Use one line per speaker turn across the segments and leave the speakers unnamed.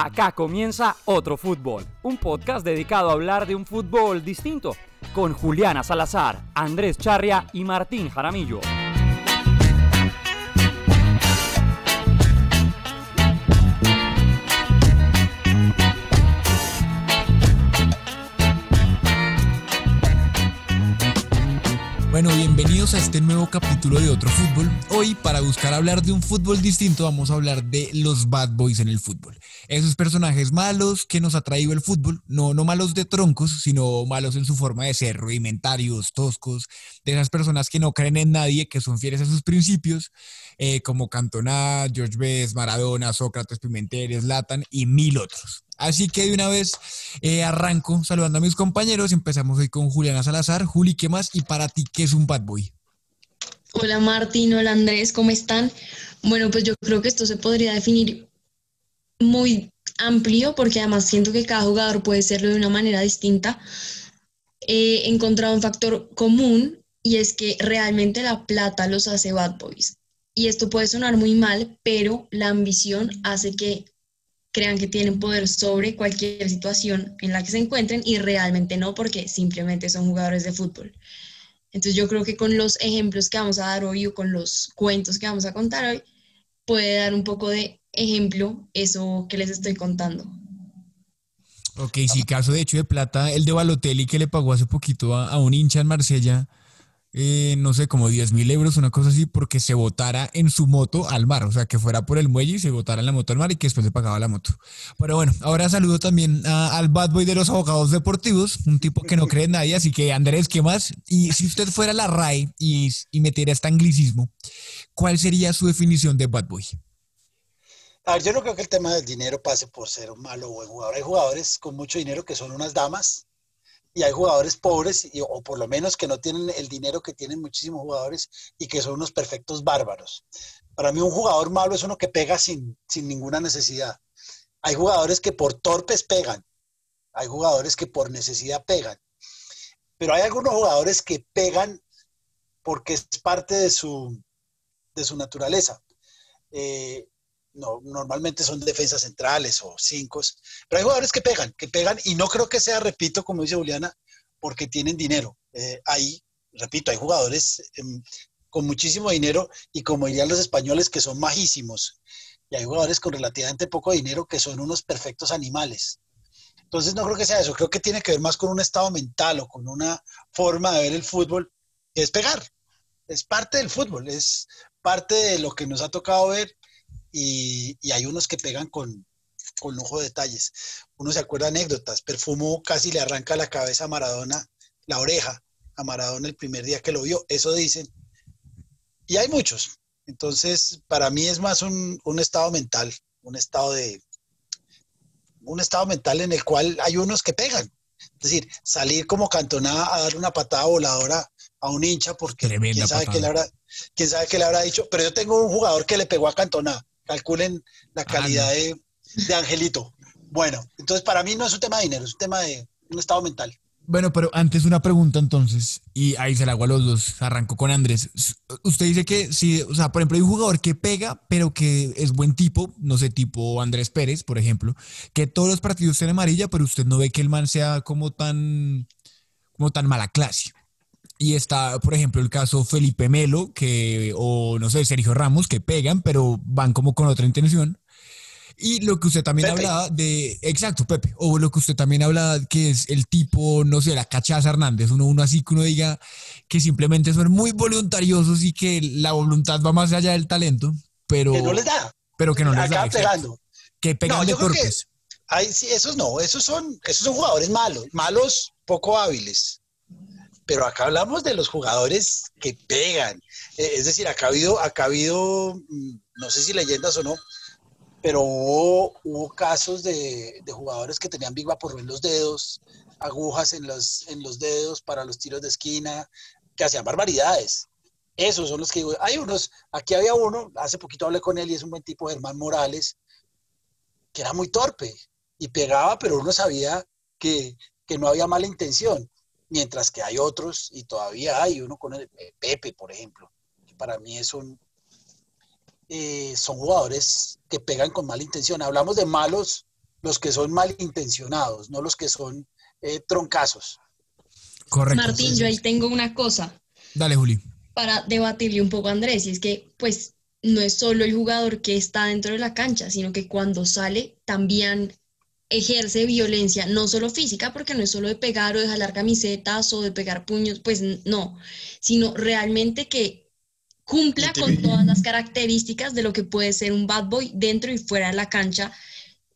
Acá comienza Otro Fútbol, un podcast dedicado a hablar de un fútbol distinto, con Juliana Salazar, Andrés Charria y Martín Jaramillo.
Bienvenidos a este nuevo capítulo de Otro Fútbol. Hoy, para buscar hablar de un fútbol distinto, vamos a hablar de los bad boys en el fútbol. Esos personajes malos que nos ha traído el fútbol, no, no malos de troncos, sino malos en su forma de ser, rudimentarios, toscos, de esas personas que no creen en nadie, que son fieles a sus principios, eh, como Cantona, George Best, Maradona, Sócrates, Pimentel, Zlatan y mil otros. Así que de una vez eh, arranco saludando a mis compañeros. Empezamos hoy con Juliana Salazar. Juli, ¿qué más? Y para ti, ¿qué es un bad boy?
Hola Martín, hola Andrés, ¿cómo están? Bueno, pues yo creo que esto se podría definir muy amplio porque además siento que cada jugador puede serlo de una manera distinta. He encontrado un factor común y es que realmente la plata los hace bad boys. Y esto puede sonar muy mal, pero la ambición hace que crean que tienen poder sobre cualquier situación en la que se encuentren y realmente no porque simplemente son jugadores de fútbol. Entonces yo creo que con los ejemplos que vamos a dar hoy o con los cuentos que vamos a contar hoy, puede dar un poco de ejemplo eso que les estoy contando.
Ok, sí, caso de hecho de plata, el de Balotelli que le pagó hace poquito a, un hincha en Marsella, eh, no sé, como 10 mil euros, una cosa así, porque se botara en su moto al mar, o sea, que fuera por el muelle y se botara en la moto al mar y que después le pagaba la moto. Pero bueno, ahora saludo también al bad boy de los abogados deportivos, un tipo que no cree en nadie, así que Andrés, ¿qué más? Y si usted fuera la RAE y, y metiera este anglicismo, ¿cuál sería su definición de bad boy?
A ver, yo no creo que el tema del dinero pase por ser un malo buen jugador. Hay jugadores con mucho dinero que son unas damas y hay jugadores pobres y- o por lo menos que no tienen el dinero que tienen muchísimos jugadores y que son unos perfectos bárbaros. Para mí un jugador malo es uno que pega sin, sin ninguna necesidad. Hay jugadores que por torpes pegan, hay jugadores que por necesidad pegan, pero hay algunos jugadores que pegan porque es parte de su, de su naturaleza. Eh, no, normalmente son defensas centrales o cinco, pero hay jugadores que pegan, que pegan y no creo que sea, repito, como dice Juliana, porque tienen dinero. Eh, ahí, repito, hay jugadores em, con muchísimo dinero y como dirían los españoles, que son majísimos. Y hay jugadores con relativamente poco dinero que son unos perfectos animales. Entonces no creo que sea eso, creo que tiene que ver más con un estado mental o con una forma de ver el fútbol, que es pegar. Es parte del fútbol, es parte de lo que nos ha tocado ver y, y hay unos que pegan con, con lujo de detalles. Uno se acuerda anécdotas, Perfumo casi le arranca la cabeza a Maradona, la oreja a Maradona el primer día que lo vio, eso dicen. Y hay muchos. Entonces, para mí es más un, un estado mental, un estado de un estado mental en el cual hay unos que pegan. Es decir, salir como cantonada a dar una patada voladora a un hincha porque
Tremenda
quién sabe,
patada.
qué le habrá, quién sabe qué le habrá dicho. Pero yo tengo un jugador que le pegó a Cantona. Calculen la calidad
no.
de, de Angelito. Bueno, entonces para mí no es un tema de dinero, es un tema de un estado mental.
Bueno, pero antes una pregunta entonces, y ahí se la hago a los dos, arranco con Andrés. Usted dice que si, o sea, por ejemplo, hay un jugador que pega, pero que es buen tipo, no sé, tipo Andrés Pérez, por ejemplo, que todos los partidos tienen amarilla, pero usted no ve que el man sea como tan, como tan mala clase. Y está, por ejemplo, el caso Felipe Melo, que, o no sé, Sergio Ramos, que pegan, pero van como con otra intención. Y lo que usted también hablaba de, exacto, Pepe, o lo que usted también hablaba, que es el tipo, no sé, la cachaza Hernández, uno, uno así que uno diga que simplemente son muy voluntariosos y que la voluntad va más allá del talento, pero...
Que no les da.
Pero que no les da.
pegando.
Que pegan de torpes.
Sí, esos no, esos son, esos son jugadores malos, malos, poco hábiles. Pero acá hablamos de los jugadores que pegan. Eh, es decir, acá ha habido, acá ha habido, mm, no sé si leyendas o no, pero hubo, casos de, jugadores que tenían Big Vapor en los dedos, agujas en los, en los dedos para los tiros de esquina, que hacían barbaridades. Esos son los que hay unos, aquí había uno, hace poquito hablé con él y es un buen tipo, Germán Morales, que era muy torpe y pegaba, pero uno sabía que, que no había mala intención, mientras que hay otros, y todavía hay uno con el Pepe, por ejemplo, que para mí es un, eh, son jugadores que pegan con mala intención. Hablamos de malos, los que son malintencionados, no los que son eh, troncazos.
Correcto. Martín, yo ahí tengo una cosa.
Dale, Juli.
Para debatirle un poco a Andrés, y es que, pues, no es solo el jugador que está dentro de la cancha, sino que cuando sale también ejerce violencia, no solo física, porque no es solo de pegar o de jalar camisetas o de pegar puños, pues no, sino realmente que cumpla con todas las características de lo que puede ser un bad boy dentro y fuera de la cancha,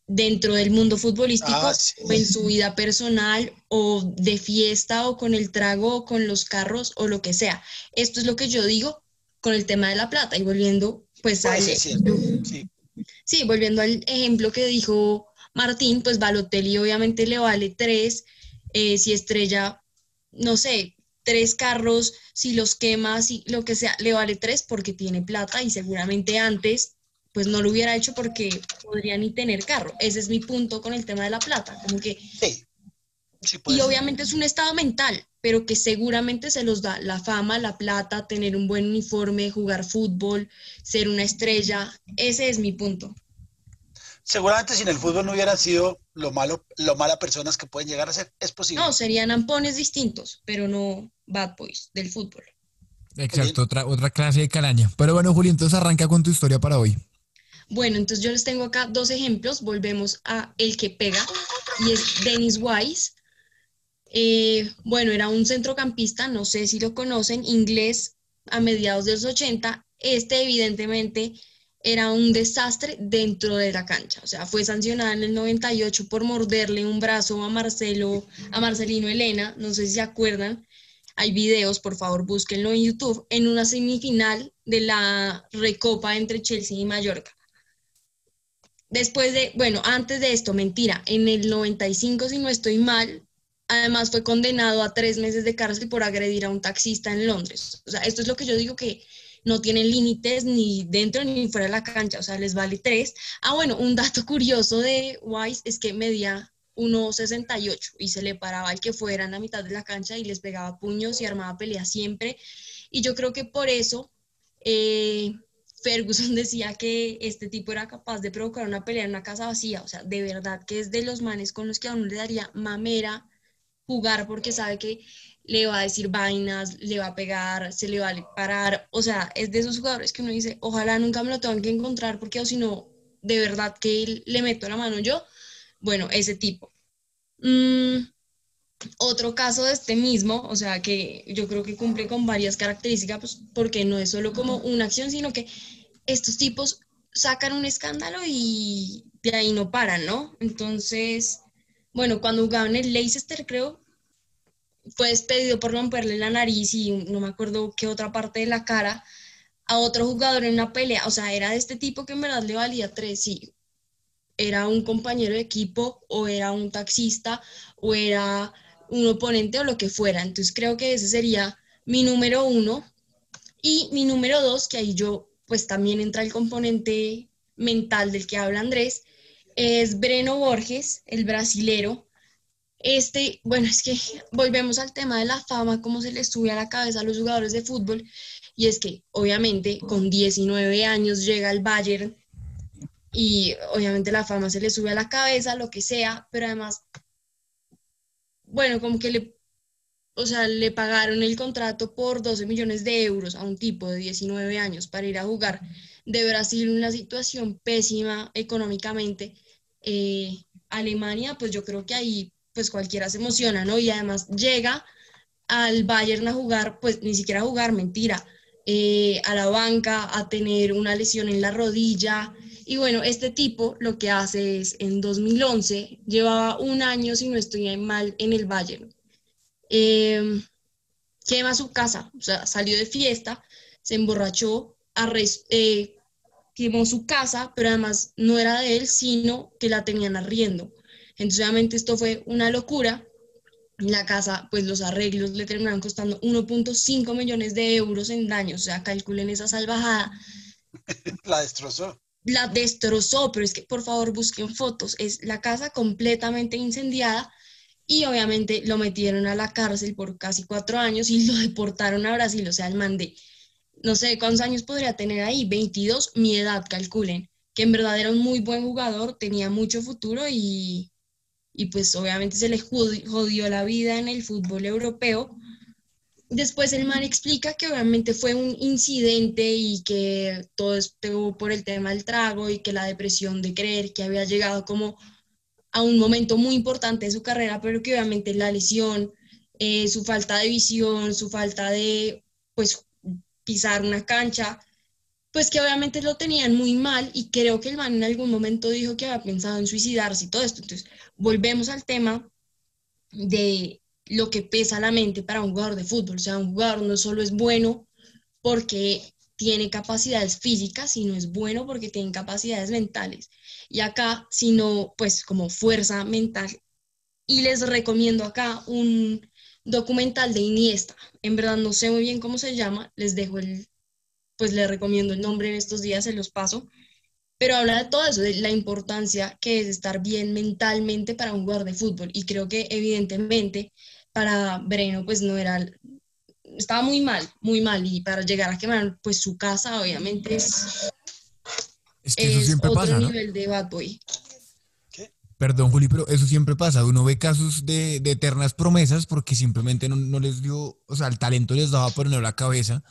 dentro del mundo futbolístico, ah, o en su vida personal, o de fiesta, o con el trago, o con los carros, o lo que sea. Esto es lo que yo digo con el tema de la plata. Y volviendo, pues, al, sí. volviendo al ejemplo que dijo Martín, pues Balotelli obviamente le vale tres. Eh, si Estrella, no sé, tres carros, si los quema, si lo que sea, le vale tres porque tiene plata y seguramente antes pues no lo hubiera hecho porque podría ni tener carro. Ese es mi punto con el tema de la plata, como que... Sí. y obviamente es un estado mental, pero que seguramente se los da la fama, la plata, tener un buen uniforme, jugar fútbol, ser una estrella. Ese es mi punto
seguramente sin el fútbol no hubieran sido lo malo, lo malas personas que pueden llegar a ser. Es posible.
No, serían ampones distintos, pero no bad boys del fútbol.
Exacto, otra, otra clase de calaña. Pero bueno, Juli, entonces arranca con tu historia para hoy.
Bueno, entonces yo les tengo acá dos ejemplos. Volvemos a el que pega y es Dennis Wise. Eh, bueno, era un centrocampista, no sé si lo conocen, inglés a mediados de los 80. Este evidentemente era un desastre dentro de la cancha. O sea, fue sancionada en el 98 por morderle un brazo a Marcelo, a Marcelino Elena, no sé si se acuerdan. Hay videos, por favor, búsquenlo en YouTube, en una semifinal de la recopa entre Chelsea y Mallorca. Después de, bueno, antes de esto, mentira, en el 95, si no estoy mal, además fue condenado a tres meses de cárcel por agredir a un taxista en Londres. O sea, esto es lo que yo digo que no tienen límites ni dentro ni fuera de la cancha, o sea, les vale tres. Ah, bueno, un dato curioso de Wise es que medía 1,68 y se le paraba al que fuera en la mitad de la cancha y les pegaba puños y armaba pelea siempre. Y yo creo que por eso eh, Ferguson decía que este tipo era capaz de provocar una pelea en una casa vacía. O sea, de verdad que es de los manes con los que a uno le daría mamera jugar porque sabe que le va a decir vainas, le va a pegar, se le va a parar. O sea, es de esos jugadores que uno dice, ojalá nunca me lo tengan que encontrar porque o si no, de verdad que le meto la mano yo. Bueno, ese tipo. Mm, otro caso de este mismo, o sea, que yo creo que cumple con varias características, pues, porque no es solo como una acción, sino que estos tipos sacan un escándalo y de ahí no paran, ¿no? Entonces, bueno, cuando jugaban el Leicester, creo, fue despedido por romperle la nariz y no me acuerdo qué otra parte de la cara a otro jugador en una pelea. O sea, era de este tipo que en verdad le valía tres, sí. Era un compañero de equipo o era un taxista o era un oponente o lo que fuera. Entonces creo que ese sería mi número uno. Y mi número dos, que ahí yo, pues también entra el componente mental del que habla Andrés, es Breno Borges, el brasilero, este, bueno, es que volvemos al tema de la fama, cómo se le sube a la cabeza a los jugadores de fútbol, y es que obviamente con 19 años llega el Bayern y obviamente la fama se le sube a la cabeza, lo que sea, pero además, bueno, como que le o sea, le pagaron el contrato por 12 millones de euros a un tipo de 19 años para ir a jugar de Brasil una situación pésima económicamente. Eh, Alemania, pues yo creo que ahí pues cualquiera se emociona, ¿no? Y además llega al Bayern a jugar, pues ni siquiera a jugar, mentira, eh, a la banca, a tener una lesión en la rodilla. Y bueno, este tipo lo que hace es, en 2011, llevaba un año, si no estoy mal, en el Bayern eh, quema su casa, o sea, salió de fiesta, se emborrachó, eh, quemó su casa, pero además no era de él, sino que la tenían arriendo. Entonces, obviamente, esto fue una locura. La casa, pues los arreglos le terminaron costando 1.5 millones de euros en daños, o sea, calculen esa salvajada.
La destrozó.
La destrozó, pero es que por favor busquen fotos. Es la casa completamente incendiada y obviamente lo metieron a la cárcel por casi cuatro años y lo deportaron a Brasil, o sea, el mandé. No sé cuántos años podría tener ahí, 22, mi edad, calculen, que en verdad era un muy buen jugador, tenía mucho futuro y, y pues obviamente se le jodió la vida en el fútbol europeo. Después el man explica que obviamente fue un incidente y que todo estuvo por el tema del trago y que la depresión de creer que había llegado como a un momento muy importante de su carrera, pero que obviamente la lesión, eh, su falta de visión, su falta de pues pisar una cancha, pues que obviamente lo tenían muy mal y creo que el man en algún momento dijo que había pensado en suicidarse y todo esto. Entonces, volvemos al tema de lo que pesa la mente para un jugador de fútbol. O sea, un jugador no solo es bueno porque tiene capacidades físicas, sino es bueno porque tiene capacidades mentales y acá, sino pues como fuerza mental. Y les recomiendo acá un documental de Iniesta. En verdad no sé muy bien cómo se llama, les dejo el, pues les recomiendo el nombre en estos días, se los paso. Pero habla de todo eso, de la importancia que es estar bien mentalmente para un jugador de fútbol. Y creo que evidentemente para Breno pues no era, estaba muy mal, muy mal. Y para llegar a quemar pues su casa obviamente es
es que eso siempre pasa, ¿no?
nivel de bad boy.
Perdón, Juli, pero eso siempre pasa. Uno ve casos de, eternas promesas porque simplemente no, les dio, o sea, el talento les daba, pero no la cabeza.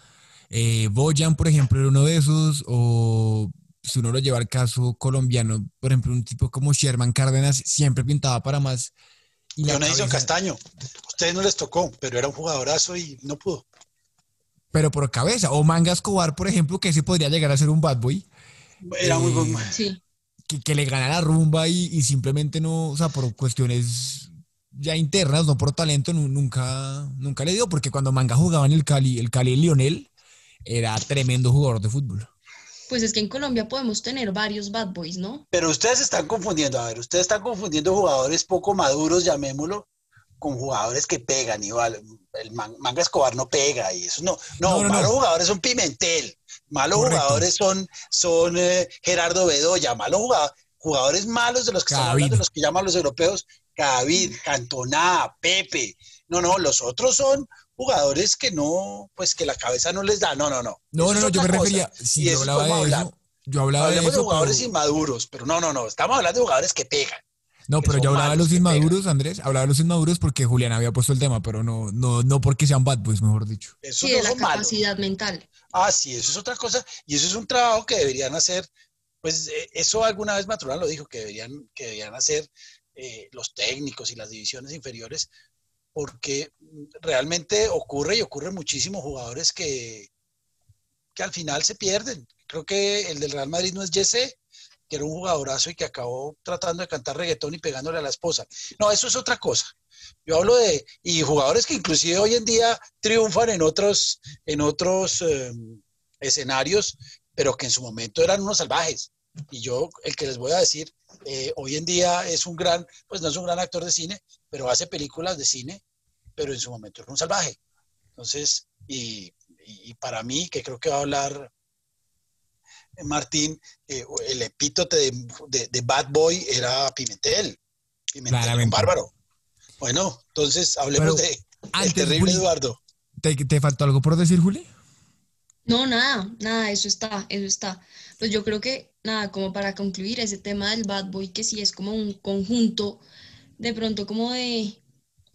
Eh, Boyan, por ejemplo, era uno de esos, o si uno lo lleva al caso colombiano, por ejemplo, un tipo como Sherman Cárdenas siempre pintaba para más.
Y Dionisio Castaño, a ustedes no les tocó, pero era un jugadorazo y no pudo.
Pero por cabeza. O Manga Escobar, por ejemplo, que ese podría llegar a ser un bad boy
era muy bueno.
Sí.
Que, le gana la rumba y, simplemente no, o sea, por cuestiones ya internas, no por talento, nunca, nunca le dio, porque cuando Manga jugaba en el Cali, el Cali Lionel era tremendo jugador de fútbol.
Pues es que en Colombia podemos tener varios bad boys, ¿no?
Pero ustedes están confundiendo, a ver, ustedes están confundiendo jugadores poco maduros, llamémoslo, con jugadores que pegan, igual. El Manga Escobar no pega y eso no. No, no, jugadores son Pimentel. Malos jugadores son, son eh, Gerardo Bedoya, malos jugadores, jugadores malos de los que de los que llaman los europeos, David, Cantona, Pepe. No, no, los otros son jugadores que no, pues que la cabeza no les da. No, no, no.
No, no, no, yo me refería, si yo hablaba de eso, yo hablaba de, eso,
jugadores inmaduros, pero no, no, no, estamos hablando de jugadores que pegan.
No, pero yo hablaba de los inmaduros, Andrés, hablaba de los inmaduros porque Julián había puesto el tema, pero no, no, no porque sean bad boys, mejor dicho.
Eso sí, de la capacidad mental.
Ah, sí, eso es otra cosa. Y eso es un trabajo que deberían hacer, pues eh, eso alguna vez Maturana lo dijo, que deberían, que deberían hacer eh, los técnicos y las divisiones inferiores, porque realmente ocurre y ocurre muchísimos jugadores que, que al final se pierden. Creo que el del Real Madrid no es Jesse, que era un jugadorazo y que acabó tratando de cantar reggaetón y pegándole a la esposa. No, eso es otra cosa. Yo hablo de, y jugadores que inclusive hoy en día triunfan en otros, en otros em, escenarios, pero que en su momento eran unos salvajes. Y yo, el que les voy a decir, eh, hoy en día es un gran, pues no es un gran actor de cine, pero hace películas de cine, pero en su momento era un salvaje. Entonces, y, para mí, que creo que va a hablar Martín, eh, el epítote de, Bad Boy era Pimentel. Pimentel un bárbaro. Bueno, entonces hablemos de el terrible Eduardo.
¿te, faltó algo por decir, Juli?
No, nada, nada, eso está, eso está. Pues yo creo que, nada, como para concluir ese tema del bad boy, que sí es como un conjunto, de pronto como de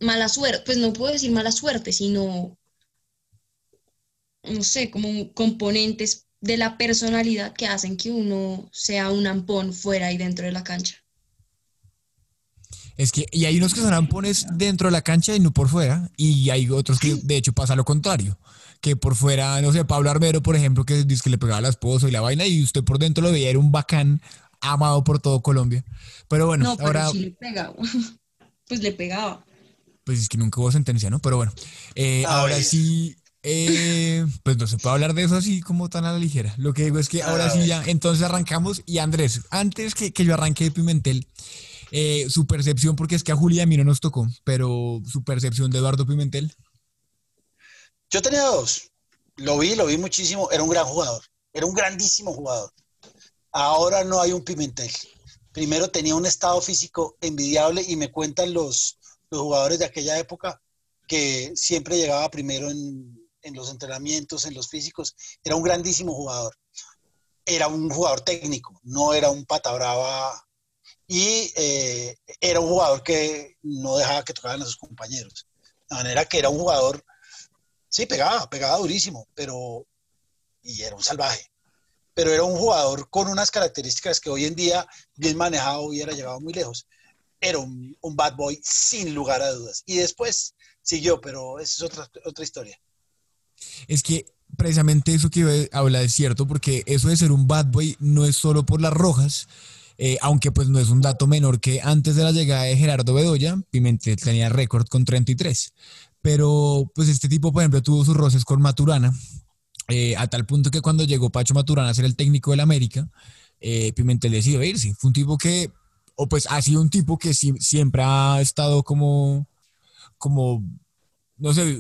mala suerte, pues no puedo decir mala suerte, sino, no sé, como componentes de la personalidad que hacen que uno sea un ampón fuera y dentro de la cancha.
Es que, y hay unos que son ampones dentro de la cancha y no por fuera, y hay otros que de hecho pasa lo contrario, que por fuera, no sé, Pablo Armero, por ejemplo, que dice que le pegaba la esposa y la vaina, y usted por dentro lo veía, era un bacán amado por todo Colombia. Pero bueno,
No, pero
ahora...
sí le pegaba. Pues le pegaba.
Pues es que nunca hubo sentencia, ¿no? Pero bueno, eh,
A
ahora
ver.
sí, eh, pues no se puede hablar de eso así como tan a la ligera. Lo que digo es que ahora
A
sí ya, entonces arrancamos. Y Andrés, antes que, que yo arranque de Pimentel, eh, su percepción, porque es que a Julia y a mí no nos tocó, pero su percepción de Eduardo Pimentel.
Yo tenía dos. Lo vi, lo vi muchísimo. Era un gran jugador. Era un grandísimo jugador. Ahora no hay un Pimentel. Primero tenía un estado físico envidiable y me cuentan los, los jugadores de aquella época que siempre llegaba primero en, en los entrenamientos, en los físicos. Era un grandísimo jugador. Era un jugador técnico, no era un pata brava. Y eh, era un jugador que no dejaba que tocaran a sus compañeros. De manera que era un jugador Sí, pegaba, pegaba durísimo, pero. Y era un salvaje. Pero era un jugador con unas características que hoy en día, bien manejado, hubiera llegado muy lejos. Era un, bad boy sin lugar a dudas. Y después siguió, pero esa es otra, otra historia.
Es que precisamente eso que habla es cierto, porque eso de ser un bad boy no es solo por las rojas, eh, aunque pues no es un dato menor que antes de la llegada de Gerardo Bedoya, Pimentel tenía récord con 33. Pero pues este tipo, por ejemplo, tuvo sus roces con Maturana, eh, a tal punto que cuando llegó Pacho Maturana a ser el técnico del América, eh, Pimentel decidió irse. Fue un tipo que, o pues ha sido un tipo que si- siempre ha estado como, como no sé,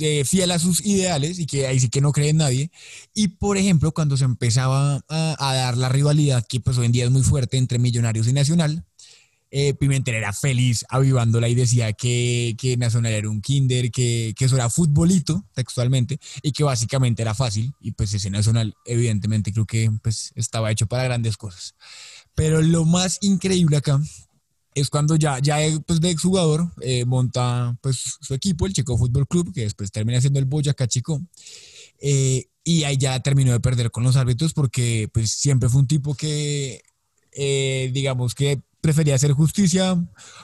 eh, fiel a sus ideales y que ahí sí que no cree en nadie. Y por ejemplo, cuando se empezaba a, a dar la rivalidad, que pues hoy en día es muy fuerte entre Millonarios y Nacional, eh, Pimentel era feliz avivándola y decía que, que Nacional era un kinder, que, que eso era futbolito textualmente y que básicamente era fácil. Y pues ese Nacional evidentemente creo que pues estaba hecho para grandes cosas. Pero lo más increíble acá es cuando ya, ya pues, de exjugador eh, monta pues, su equipo, el Chico Fútbol Club, que después termina siendo el Boyacá Chico. eh, y ahí ya terminó de perder con los árbitros porque pues siempre fue un tipo que, eh, digamos que prefería hacer justicia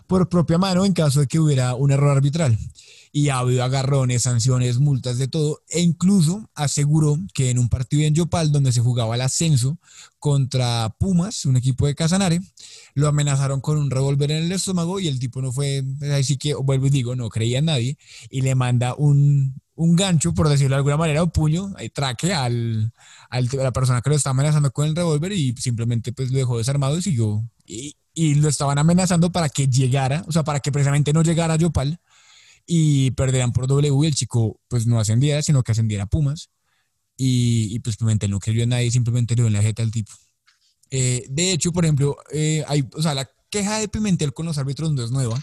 por propia mano en caso de que hubiera un error arbitral. Y ha habido agarrones, sanciones, multas, de todo. E incluso aseguró que en un partido en Yopal, donde se jugaba el ascenso contra Pumas, un equipo de Casanare, lo amenazaron con un revólver en el estómago y el tipo no fue, así que vuelvo y digo, no creía en nadie y le manda un, un gancho, por decirlo de alguna manera, un puño, ahí traque al, al- a la persona que lo está amenazando con el revólver y simplemente pues lo dejó desarmado y siguió. Y, y lo estaban amenazando para que llegara, o sea, para que precisamente no llegara a Yopal y perderan por W y el chico pues no ascendiera, sino que ascendiera a Pumas. Y, y pues Pimentel no creyó en nadie, simplemente le dio en la jeta al tipo. Eh, de hecho, por ejemplo, eh, hay, o sea, la queja de Pimentel con los árbitros no es nueva.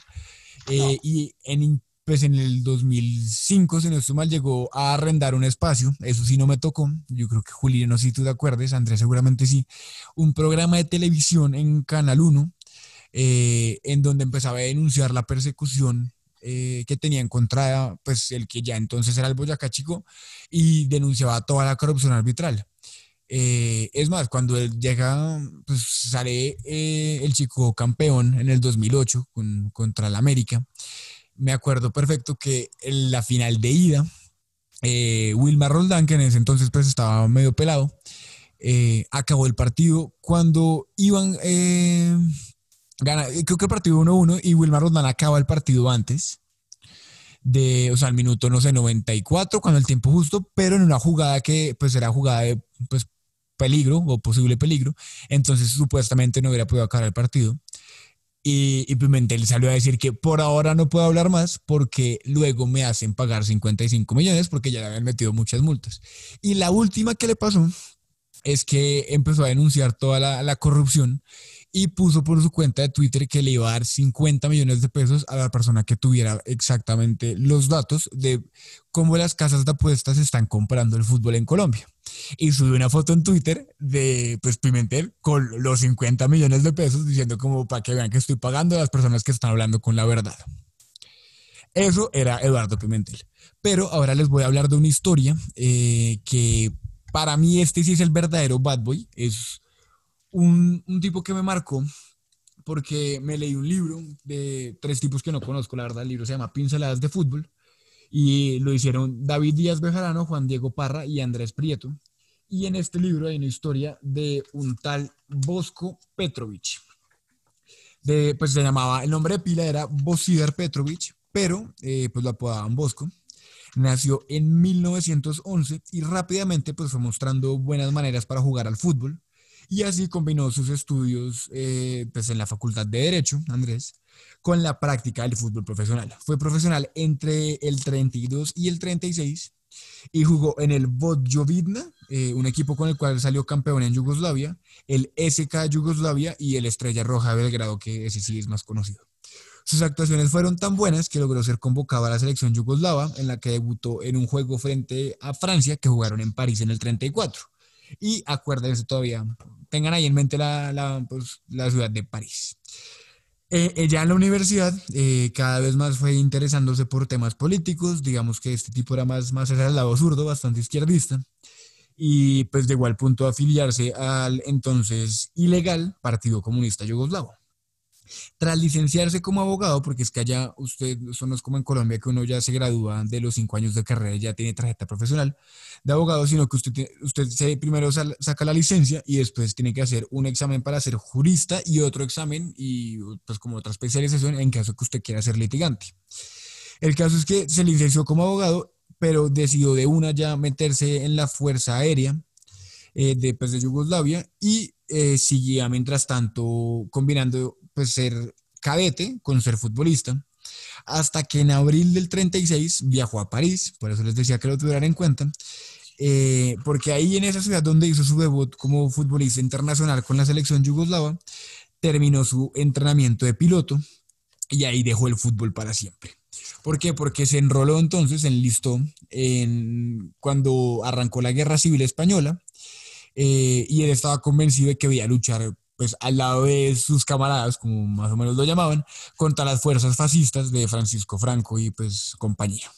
Eh, Y en, pues en el 2005, si no estoy mal, llegó a arrendar un espacio. Eso sí no me tocó. Yo creo que Juli, no sé si tú te acuerdes, Andrés seguramente sí. Un programa de televisión en Canal 1, eh, en donde empezaba a denunciar la persecución eh, que tenía en contra, pues el que ya entonces era el Boyacá Chico, y denunciaba toda la corrupción arbitral. Eh, es más, cuando él llega, pues sale eh, el chico campeón en el 2008 con- contra el América. Me acuerdo perfecto que en la final de ida, eh, Wilmar Roldán, que en ese entonces pues estaba medio pelado, eh, acabó el partido cuando iban, eh, gana, creo que el partido 1-1 y Wilmar Roldán acaba el partido antes de, o sea, al minuto, no sé, 94, cuando el tiempo justo, pero en una jugada que pues era jugada de pues, peligro o posible peligro, entonces supuestamente no hubiera podido acabar el partido. Y, y Pimentel salió a decir que por ahora no puedo hablar más porque luego me hacen pagar 55 millones porque ya le habían metido muchas multas. Y la última que le pasó es que empezó a denunciar toda la corrupción y puso por su cuenta de Twitter que le iba a dar 50 millones de pesos a la persona que tuviera exactamente los datos de cómo las casas de apuestas están comprando el fútbol en Colombia. Y subió una foto en Twitter de pues Pimentel con los 50 millones de pesos diciendo como para que vean que estoy pagando a las personas que están hablando con la verdad. Eso era Eduardo Pimentel. Pero ahora les voy a hablar de una historia eh, que para mí este sí es el verdadero bad boy. Es un, un tipo que me marcó porque me leí un libro de tres tipos que no conozco, la verdad, el libro se llama Pinceladas de Fútbol, y lo hicieron David Díaz Bejarano, Juan Diego Parra y Andrés Prieto. Y en este libro hay una historia de un tal Bosco Petrovich. De, pues se llamaba, el nombre de pila era Bosidar Petrovich, pero eh, pues lo apodaban Bosco. Nació en 1911 y rápidamente pues fue mostrando buenas maneras para jugar al fútbol y así combinó sus estudios eh, pues en la Facultad de Derecho, Andrés, con la práctica del fútbol profesional. Fue profesional entre el 32 y el 36 y jugó en el Vodjovidna, eh, un equipo con el cual salió campeón en Yugoslavia, el SK Yugoslavia y el Estrella Roja Belgrado, que ese sí es más conocido. Sus actuaciones fueron tan buenas que logró ser convocado a la selección yugoslava, en la que debutó en un juego frente a Francia, que jugaron en París en el 34. Y acuérdense todavía, tengan ahí en mente la, la, pues, la ciudad de París. Eh, ella en la universidad eh, cada vez más fue interesándose por temas políticos, digamos que este tipo era más, más hacia el lado zurdo, bastante izquierdista, y pues llegó al punto de afiliarse al entonces ilegal Partido Comunista Yugoslavo. Tras licenciarse como abogado, porque es que allá usted, eso no es como en Colombia, que uno ya se gradúa de los cinco años de carrera y ya tiene tarjeta profesional de abogado, sino que usted, usted primero saca la licencia y después tiene que hacer un examen para ser jurista y otro examen y pues como otra especialización en caso que usted quiera ser litigante. El caso es que se licenció como abogado, pero decidió de una ya meterse en la Fuerza Aérea eh, de, pues, de Yugoslavia y eh, seguía mientras tanto combinando pues ser cadete con ser futbolista, hasta que en abril del 36 viajó a París, por eso les decía que lo tuvieran en cuenta, eh, porque ahí en esa ciudad donde hizo su debut como futbolista internacional con la selección yugoslava, terminó su entrenamiento de piloto y ahí dejó el fútbol para siempre. ¿Por qué? Porque se enroló entonces, enlistó en, cuando arrancó la Guerra Civil Española eh, y él estaba convencido de que debía luchar pues al lado de sus camaradas, como más o menos lo llamaban, contra las fuerzas fascistas de Francisco Franco y pues compañía.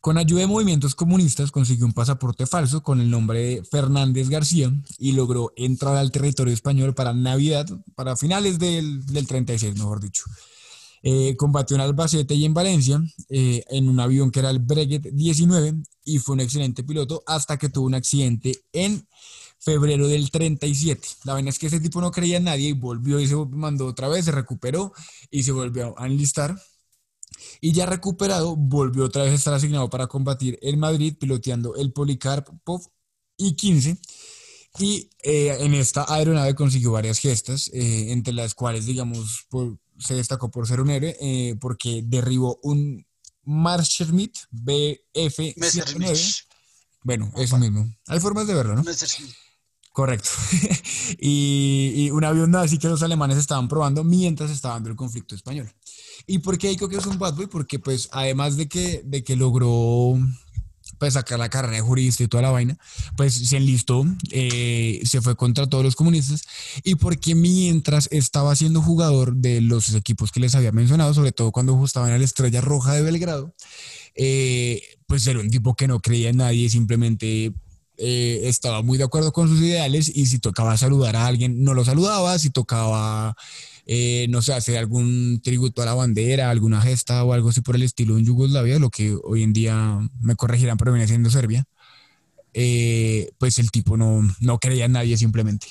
Con ayuda de movimientos comunistas consiguió un pasaporte falso con el nombre de Fernández García y logró entrar al territorio español para Navidad, para finales del, del 36, mejor dicho. Eh, combatió en Albacete y en Valencia eh, en un avión que era el Breguet 19 y fue un excelente piloto hasta que tuvo un accidente en febrero del 37. La vaina es que ese tipo no creía en nadie y volvió y se mandó otra vez, se recuperó y se volvió a enlistar. Y ya recuperado, volvió otra vez a estar asignado para combatir en Madrid, piloteando el Policarpov I-15. Y eh, en esta aeronave consiguió varias gestas, eh, entre las cuales, digamos, se destacó por ser un héroe, eh, porque derribó un Messerschmitt BF-79. Bueno, eso mismo. Hay formas de verlo, ¿no? Correcto. y, un avión así que los alemanes estaban probando mientras estaba dando el conflicto español. ¿Y por qué digo que es un bad boy? Porque pues además de que, de que logró pues sacar la carrera de jurista y toda la vaina, pues se enlistó, eh, se fue contra todos los comunistas y porque mientras estaba siendo jugador de los equipos que les había mencionado, sobre todo cuando estaba en la Estrella Roja de Belgrado, eh, pues era un tipo que no creía en nadie, simplemente eh, estaba muy de acuerdo con sus ideales y si tocaba saludar a alguien, no lo saludaba, si tocaba, eh, no sé, hacer algún tributo a la bandera, alguna gesta o algo así por el estilo en Yugoslavia, lo que hoy en día me corregirán, pero viene siendo Serbia, eh, pues el tipo no, no creía en nadie simplemente.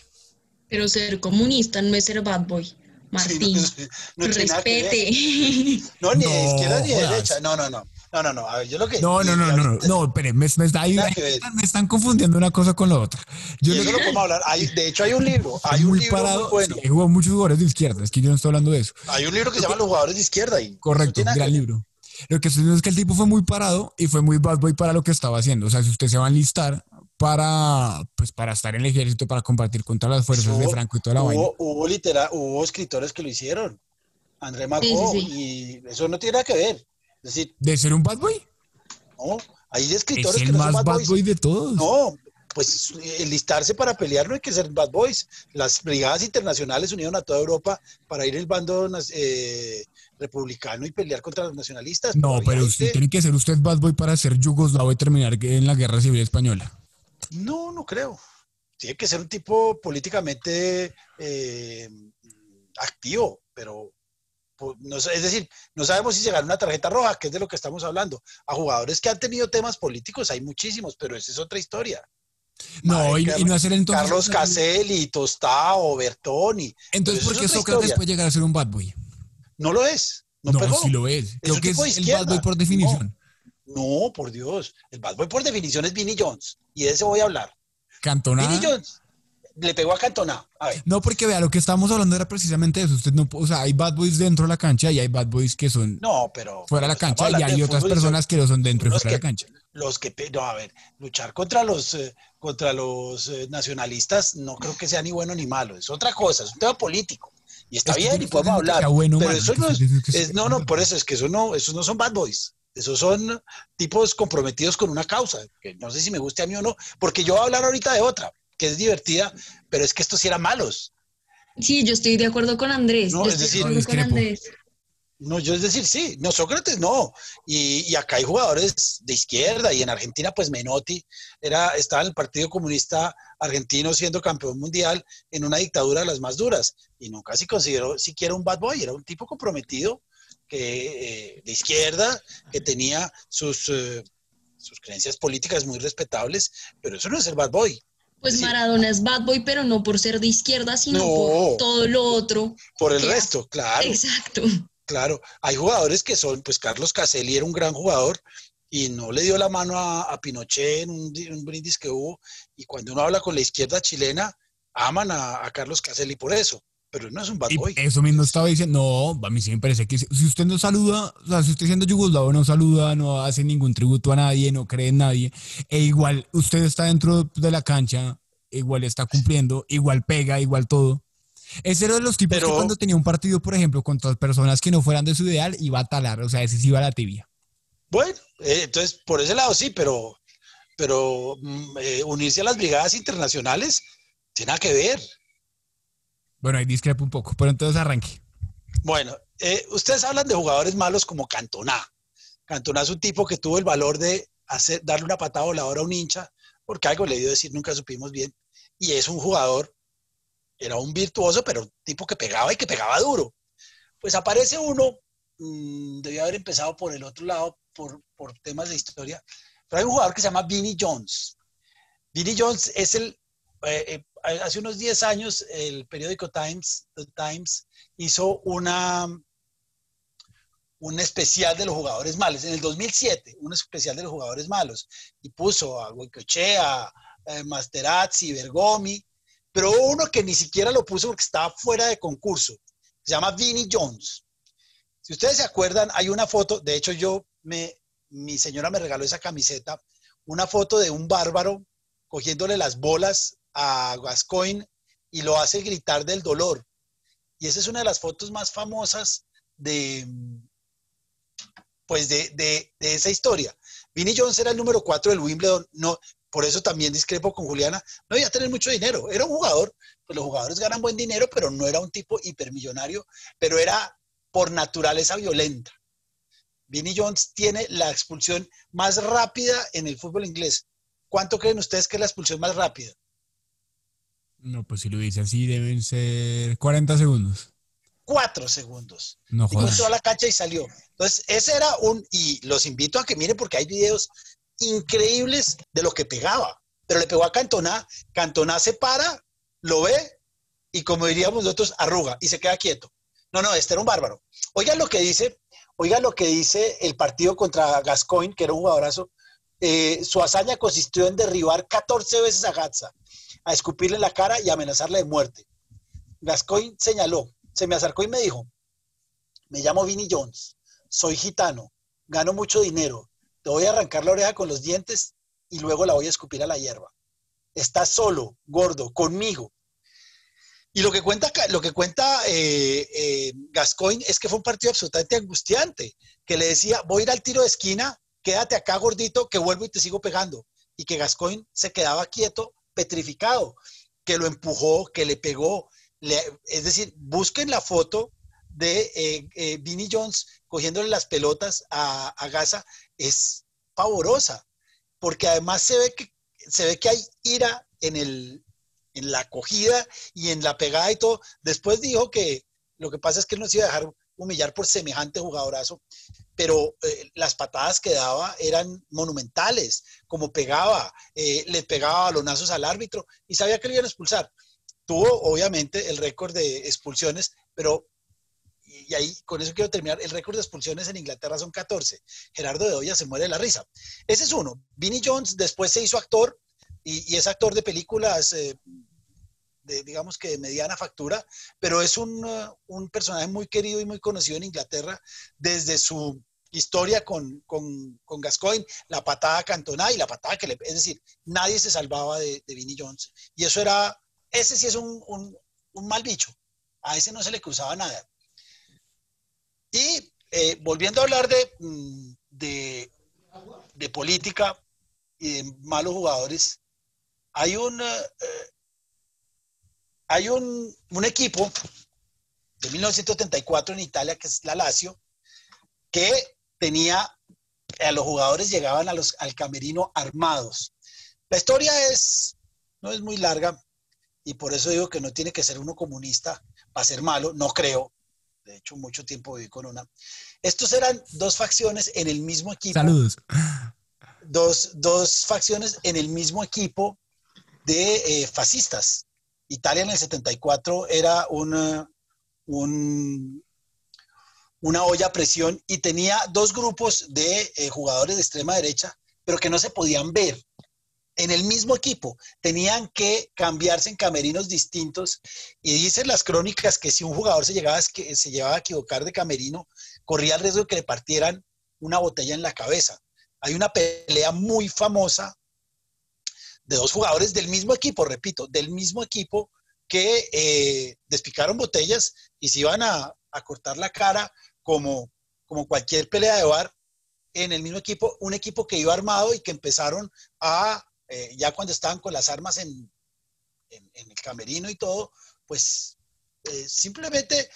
Pero ser comunista no es ser bad boy. Martín, respete.
No, ni de izquierda ni de derecha. No, no, no. No, no, no. A ver, yo lo que.
No, no, no, no, no, no, espere, me, me, está, me, están confundiendo una cosa con la otra.
Yo lo, podemos hablar. Hay, de hecho, hay un libro. Hay un libro
parado, muy bueno. Sí, he muchos jugadores de izquierda. Es que yo no estoy hablando de eso.
Hay un libro que se llama Los jugadores de izquierda. Y
Correcto, gran libro. Lo que estoy diciendo es que el tipo fue muy parado y fue muy bad boy para lo que estaba haciendo. O sea, si usted se va a enlistar para, pues, para estar en el ejército, para combatir contra las fuerzas de Franco y toda la
hubo,
vaina.
Hubo, literal, hubo escritores que lo hicieron. André Macó. Sí, sí, sí. Y eso no tiene nada que ver. Es decir,
¿De ser un bad boy?
No, hay escritores
es el
que no
más
son
bad boy de todos.
No, pues enlistarse para pelear no hay que ser bad boys. Las brigadas internacionales unieron a toda Europa para ir el bando eh, republicano y pelear contra los nacionalistas.
No, pero usted tiene que ser usted bad boy para ser yugoslavo y terminar en la guerra civil española.
No, no creo. Tiene que ser un tipo políticamente eh, activo, pero no, es decir, no sabemos si llegar una tarjeta roja, que es de lo que estamos hablando. A jugadores que han tenido temas políticos hay muchísimos, pero esa es otra historia.
No, y, no hacer entonces.
Carlos Caselli, Tostao, Bertoni.
Entonces, ¿por qué Sócrates puede llegar a ser un bad boy?
No lo es. No,
no sí lo es. Creo que es el bad boy por definición.
No, por Dios. El bad boy por definición es Vinnie Jones. Y de ese voy a hablar.
Cantona.
Vinnie Jones le pegó a Cantona.
No, porque vea, lo que estábamos hablando era precisamente eso. Usted no, o sea, hay bad boys dentro de la cancha y hay bad boys que son
no, pero,
fuera de la cancha y hay otras personas que lo son dentro y fuera de la cancha.
Los que, no, a ver, luchar contra los, eh, contra los eh, nacionalistas no creo que sea ni bueno ni malo. Es otra cosa, es un tema político. Y está bien y podemos hablar. pero eso no es, no, no, por eso es que eso no, esos no son bad boys. Esos son tipos comprometidos con una causa, que no sé si me guste a mí o no, porque yo voy a hablar ahorita de otra que es divertida, pero es que estos sí eran malos.
Sí, yo estoy de acuerdo con Andrés.
No, es decir, No, yo es decir, sí, no, Sócrates no. Y, acá hay jugadores de izquierda y en Argentina, pues Menotti era, estaba en el Partido Comunista Argentino siendo campeón mundial en una dictadura de las más duras y nunca se consideró siquiera un bad boy, era un tipo comprometido que, eh, de izquierda que tenía sus, eh, sus creencias políticas muy respetables, pero eso no es el bad boy.
Pues Maradona es bad boy, pero no por ser de izquierda, sino por todo lo otro.
Por el resto, claro.
Exacto.
Claro, hay jugadores que son, pues Carlos Caselli era un gran jugador y no le dio la mano a, Pinochet en un, brindis que hubo. Y cuando uno habla con la izquierda chilena, aman a, Carlos Caselli por eso pero no es un bad boy.
eso mismo estaba diciendo, no, a mí sí me parece que si usted no saluda, o sea, si usted siendo yugoslavo no saluda, no hace ningún tributo a nadie, no cree en nadie, e igual usted está dentro de la cancha, igual está cumpliendo, igual pega, igual todo. Ese era de los tipos que cuando tenía un partido, por ejemplo, contra personas que no fueran de su ideal, iba a talar, o sea, ese sí iba a la tibia.
Bueno, eh, entonces por ese lado sí, pero, pero mm, eh, unirse a las brigadas internacionales tiene nada que ver.
Bueno, ahí discrepo un poco, pero entonces arranque.
Bueno, eh, ustedes hablan de jugadores malos como Cantona. Cantona es un tipo que tuvo el valor de hacer, darle una patada voladora a un hincha, porque algo le dio decir, nunca supimos bien. Y es un jugador, era un virtuoso, pero un tipo que pegaba y que pegaba duro. Pues aparece uno, mmm, debía haber empezado por el otro lado, por, por temas de historia, pero hay un jugador que se llama Vinnie Jones. Vinnie Jones es el eh, eh, hace unos 10 años el periódico Times, The Times hizo una, un especial de los jugadores malos. En el 2007, un especial de los jugadores malos. Y puso a Goicoechea, a eh, Masterazzi, Bergomi, pero uno que ni siquiera lo puso porque estaba fuera de concurso. Se llama Vinnie Jones. Si ustedes se acuerdan, hay una foto, de hecho yo, me, mi señora me regaló esa camiseta, una foto de un bárbaro cogiéndole las bolas a Gascoigne y lo hace gritar del dolor. Y esa es una de las fotos más famosas de, pues de, esa historia. Vinnie Jones era el número 4 del Wimbledon, no, por eso también discrepo con Juliana, no iba a tener mucho dinero, era un jugador, pues los jugadores ganan buen dinero, pero no era un tipo hipermillonario, pero era por naturaleza violenta. Vinnie Jones tiene la expulsión más rápida en el fútbol inglés. ¿Cuánto creen ustedes que es la expulsión más rápida?
No, pues si lo dice así, deben ser 40 segundos.
Cuatro segundos.
No
jodas. entró a la cancha y salió. Entonces, ese era un. Y los invito a que miren porque hay videos increíbles de lo que pegaba. Pero le pegó a Cantona. Cantona se para, lo ve y, como diríamos nosotros, arruga y se queda quieto. No, no, este era un bárbaro. Oigan lo que dice. Oigan lo que dice el partido contra Gascoigne, que era un jugadorazo. Eh, su hazaña consistió en derribar 14 veces a Gatza a escupirle la cara y amenazarle de muerte. Gascoigne señaló, se me acercó y me dijo, me llamo Vinnie Jones, soy gitano, gano mucho dinero, te voy a arrancar la oreja con los dientes y luego la voy a escupir a la hierba. Estás solo, gordo, conmigo. Y lo que cuenta, lo que cuenta eh, eh, Gascoigne es que fue un partido absolutamente angustiante, que le decía, voy a ir al tiro de esquina, quédate acá gordito, que vuelvo y te sigo pegando. y que Gascoigne se quedaba quieto, petrificado, que lo empujó, que le pegó. es decir, busquen la foto de eh, eh, Vinnie Jones cogiéndole las pelotas a, a Gaza, es pavorosa, porque además se ve que, se ve que hay ira en, el, en la acogida y en la pegada y todo. Después dijo que lo que pasa es que él no se iba a dejar humillar por semejante jugadorazo, pero eh, las patadas que daba eran monumentales, como pegaba, eh, le pegaba balonazos al árbitro y sabía que le iban a expulsar. Tuvo obviamente el récord de expulsiones, pero y ahí con eso quiero terminar, el récord de expulsiones en Inglaterra son 14. Gerardo de Olla se muere de la risa. Ese es uno. Vinnie Jones después se hizo actor y, es actor de películas eh, digamos que de mediana factura, pero es un, uh, un, personaje muy querido y muy conocido en Inglaterra desde su historia con, con, con Gascoigne, la patada cantonada y la patada que le... Es decir, nadie se salvaba de, de Vinnie Jones. Y eso era, ese sí es un, un, mal bicho. A ese no se le cruzaba nada. Y eh, volviendo a hablar de, mm, de, de, política y de malos jugadores, hay un... Uh, hay un, equipo de 1974 en Italia, que es la Lazio, que tenía, a los jugadores llegaban a los, al camerino armados. La historia es, no es muy larga, y por eso digo que no tiene que ser uno comunista para ser malo, no creo. De hecho, mucho tiempo viví con una. Estos eran dos facciones en el mismo equipo.
Saludos.
Dos, dos facciones en el mismo equipo de eh, fascistas. Italia en el 74 era una, una olla a presión y tenía dos grupos de eh, jugadores de extrema derecha, pero que no se podían ver en el mismo equipo. Tenían que cambiarse en camerinos distintos y dicen las crónicas que si un jugador se, llegaba, se llevaba a equivocar de camerino, corría el riesgo de que le partieran una botella en la cabeza. Hay una pelea muy famosa de dos jugadores del mismo equipo, repito, del mismo equipo que eh, despicaron botellas y se iban a, cortar la cara como, como cualquier pelea de bar en el mismo equipo, un equipo que iba armado y que empezaron a, eh, ya cuando estaban con las armas en, en, el camerino y todo, pues eh, simplemente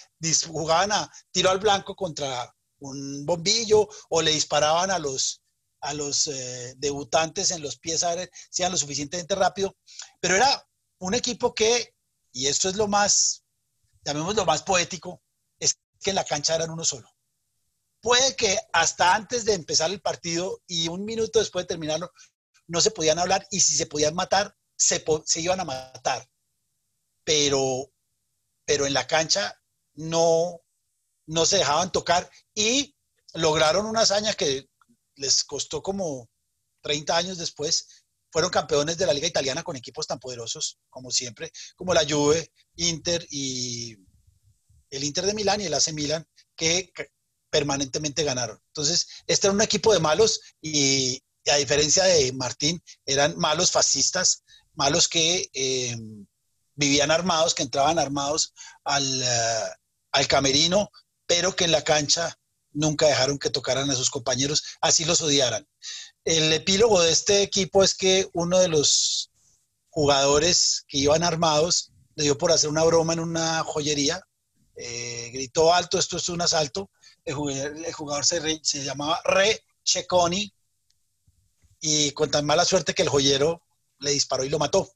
jugaban a tiro al blanco contra un bombillo o le disparaban a los, a los eh, debutantes en los pies eran lo suficientemente rápido, pero era un equipo que, y esto es lo más, llamémoslo más poético, es que en la cancha eran uno solo. Puede que hasta antes de empezar el partido y un minuto después de terminarlo, no se podían hablar y si se podían matar, se, se iban a matar. Pero, pero en la cancha no, no se dejaban tocar y lograron una hazaña que les costó como 30 años después, fueron campeones de la liga italiana con equipos tan poderosos como siempre, como la Juve, Inter y el Inter de Milán y el AC Milan, que permanentemente ganaron. Entonces, este era un equipo de malos y, a diferencia de Martín, eran malos fascistas, malos que eh, vivían armados, que entraban armados al, eh, al camerino, pero que en la cancha nunca dejaron que tocaran a sus compañeros, así los odiaran. El epílogo de este equipo es que uno de los jugadores que iban armados le dio por hacer una broma en una joyería, eh, gritó alto, esto es un asalto, el jugador, se, se, llamaba Re Checoni y con tan mala suerte que el joyero le disparó y lo mató.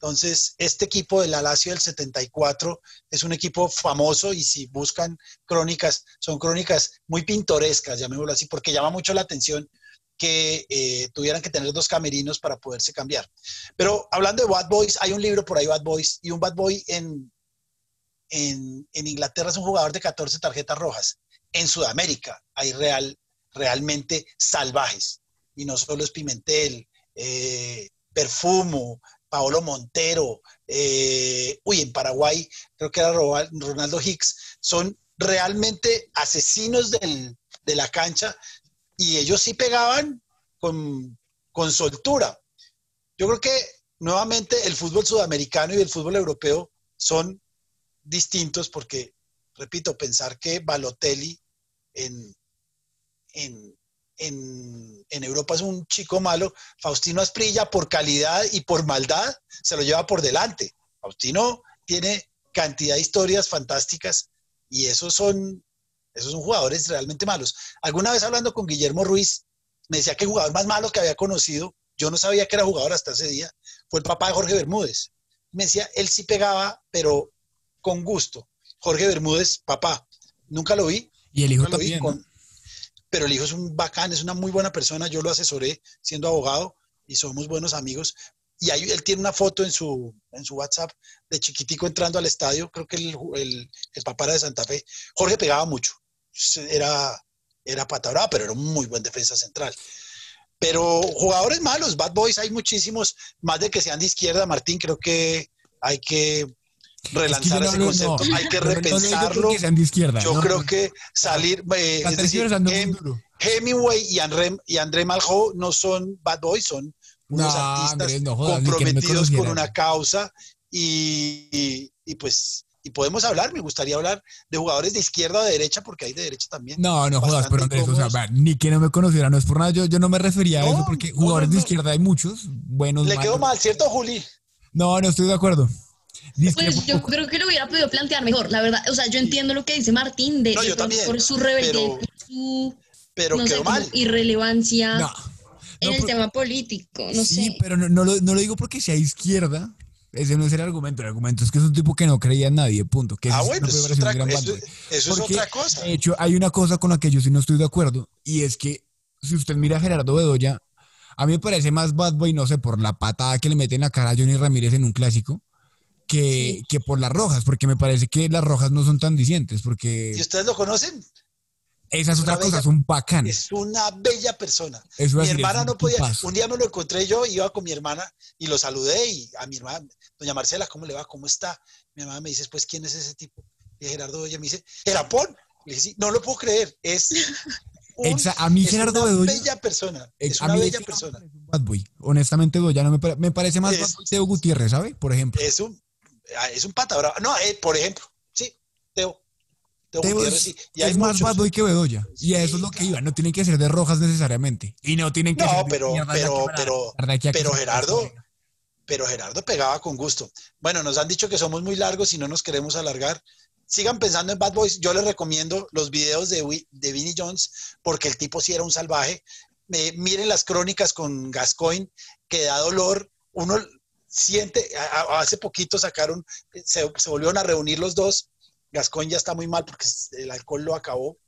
Entonces, este equipo del Alacio del 74 es un equipo famoso y si buscan crónicas, son crónicas muy pintorescas, llamémoslo así, porque llama mucho la atención que eh, tuvieran que tener dos camerinos para poderse cambiar. Pero hablando de Bad Boys, hay un libro por ahí, Bad Boys, y un Bad Boy en, en, Inglaterra es un jugador de 14 tarjetas rojas. En Sudamérica hay real, realmente salvajes, y no solo es Pimentel, eh, Perfumo, Paolo Montero, eh, uy, en Paraguay creo que era Ronaldo Hicks, son realmente asesinos de la cancha y ellos sí pegaban con, con soltura. Yo creo que nuevamente el fútbol sudamericano y el fútbol europeo son distintos porque, repito, pensar que Balotelli en, en, en, en Europa es un chico malo. Faustino Asprilla, por calidad y por maldad, se lo lleva por delante. Faustino tiene cantidad de historias fantásticas y esos son, esos son jugadores realmente malos. Alguna vez hablando con Guillermo Ruiz, me decía que el jugador más malo que había conocido, yo no sabía que era jugador hasta ese día, fue el papá de Jorge Bermúdez. Me decía, él sí pegaba, pero con gusto. Jorge Bermúdez, papá, nunca lo vi.
Y el hijo
vi
también.
con-
¿no?
Pero el hijo es un bacán, es una muy buena persona. Yo lo asesoré siendo abogado y somos buenos amigos. Y ahí él tiene una foto en su, en su WhatsApp de chiquitico entrando al estadio. Creo que el, el, papá era de Santa Fe. Jorge pegaba mucho. Era, era pata pero era un muy buen defensa central. Pero jugadores malos, bad boys, hay muchísimos, más de que sean de izquierda, Martín, creo que hay que relanzar
yo no
ese
hablo-
concepto,
no,
hay que
no, no
repensarlo.
de izquierda,
Yo
no,
creo
no.
que salir, eh, es decir, Hem-. Hemingway y André, y André Malraux no son bad boys, son unos
No,
artistas
no jodas, que no me
comprometidos con una causa y, y- y pues y podemos hablar, me gustaría hablar de jugadores de izquierda o de derecha porque hay de derecha también.
No, no jodas, pero Andrés, o sea, va, ni que no me conociera, no es por nada, yo, yo no me refería a
No,
eso porque
no,
jugadores
no,
de
no.
izquierda hay muchos, buenos,
Le quedó mal, ¿cierto, Juli?
No, no estoy de acuerdo.
Pues yo creo que lo hubiera podido plantear mejor, la verdad. O sea, yo entiendo lo que dice Martín de,
No,
de
yo
pronto
también,
por su rebeldía, su
Pero
no sé,
quedó
como
mal.
irrelevancia
No,
en
no,
el
pero-
tema político, no
sí,
sé.
pero no, no lo, no lo digo porque sea izquierda. Ese no es el argumento. El argumento es que es un tipo que no creía en nadie, punto. Que
Ah, bueno, eso es otra, eso, es otra cosa.
De hecho, hay una cosa con la que yo sí no estoy de acuerdo y es que si usted mira a Gerardo Bedoya, a mí me parece más bad boy, no sé, por la patada que le mete en la cara a Johnny Ramírez en un clásico que, que por las rojas, porque me parece que las rojas no son tan dicientes, porque
¿Y ustedes lo conocen?
esa es otra cosa,
bella-
son bacanas.
Es una bella persona.
Eso
mi hermana
es un
no podía. Un día me lo encontré yo, iba con mi hermana y lo saludé y a mi hermana, doña Marcela, ¿cómo le va? ¿Cómo está? Mi hermana me dice, pues, ¿quién es ese tipo? Y Gerardo Bedoya me dice, ¿Erapón? Le dije, sí, no lo puedo creer. Es, un-
Exa- a mí
es
Gerardo
una
Bedoya-
bella persona.
Ex-
Es
a
una
mí
bella persona.
es un Bad boy. Honestamente, Bedoya no me, pare- me parece más
Es-
bad boy Teo Gutiérrez, ¿sabe? Por ejemplo.
Es un, es un pata bravo. No, eh, por ejemplo, sí, Teo. Teo,
Teo es,
sí. Y hay
es más bad boy que Bedoya. Y a eso es lo que iba. No tienen que ser de rojas necesariamente. Y no tienen que ser
No,
de
pero,
izquierda de
pero, pero, pero
se-
Gerardo, pero Gerardo pegaba con gusto. Bueno, nos han dicho que somos muy largos y no nos queremos alargar. Sigan pensando en Bad Boys. Yo les recomiendo los videos de, de Vinnie Jones porque el tipo sí era un salvaje. Eh, miren las crónicas con Gascoigne, que da dolor. Uno siente, a- a- hace poquito sacaron, se, se volvieron a reunir los dos. Gascoigne ya está muy mal porque el alcohol lo acabó.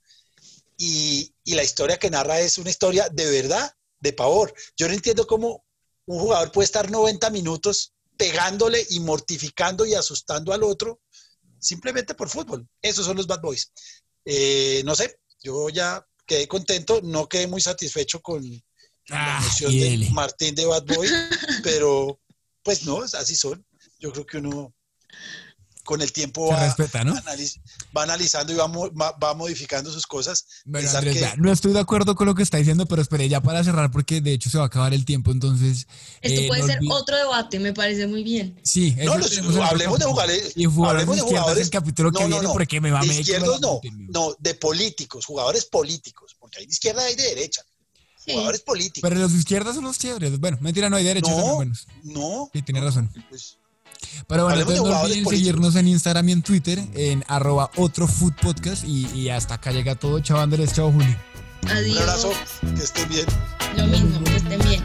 Y, y la historia que narra es una historia de verdad, de pavor. Yo no entiendo cómo un jugador puede estar 90 minutos pegándole y mortificando y asustando al otro simplemente por fútbol. Esos son los bad boys. Eh, no sé, yo ya quedé contento, no quedé muy satisfecho con la
Ah,
noción de. Martín de bad boy, pero pues no, así son. Yo creo que uno con el tiempo va,
respeta, ¿no?
analiz- va analizando y va, va- modificando sus cosas.
Bueno, Andrés,
que-
no estoy de acuerdo con lo que está diciendo, pero esperé ya para cerrar porque de hecho se va a acabar el tiempo, entonces...
Esto
eh,
puede
no
ser otro debate, me parece muy bien.
Sí,
No, los- hablemos de jugadores.
Y jugadores
hablemos
de
jugadores.
el capítulo que
no, no,
viene
no.
porque me va a
De
meter
izquierdos no, no, de políticos, jugadores políticos, porque hay de izquierda y hay de derecha.
Sí.
Jugadores políticos.
Pero los de izquierdas son los chéveres. Bueno, mentira, no hay derechos, son
no,
buenos.
no.
Sí, tiene
no,
razón.
pues,
Pero bueno, entonces no olviden seguirnos en Instagram y en Twitter, en arroba otro food podcast. Y, y hasta acá llega todo. Chao Andrés, chao Juli.
un
Adiós.
abrazo, que estén bien.
Lo mismo, que estén bien.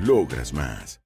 Logras más.